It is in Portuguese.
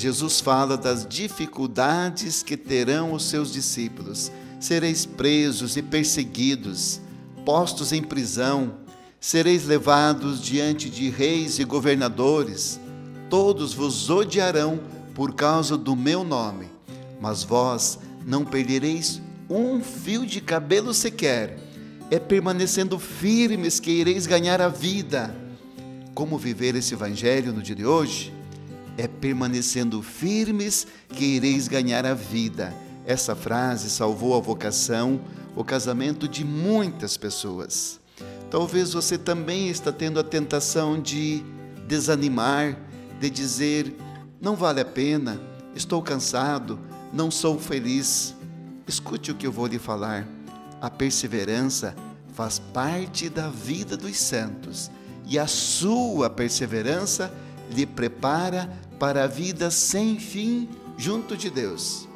Jesus fala das dificuldades que terão os seus discípulos. Sereis presos e perseguidos, postos em prisão, sereis levados diante de reis e governadores. Todos vos odiarão por causa do meu nome, mas vós não perdereis um fio de cabelo sequer. É permanecendo firmes que ireis ganhar a vida. Como viver esse evangelho no dia de hoje? É permanecendo firmes que ireis ganhar a vida. Essa frase salvou a vocação, o casamento de muitas pessoas. Talvez você também está tendo a tentação de desanimar, de dizer: não vale a pena, estou cansado, não sou feliz. Escute o que eu vou lhe falar. A perseverança faz parte da vida dos santos e a sua perseverança lhe prepara para a vida sem fim junto de Deus.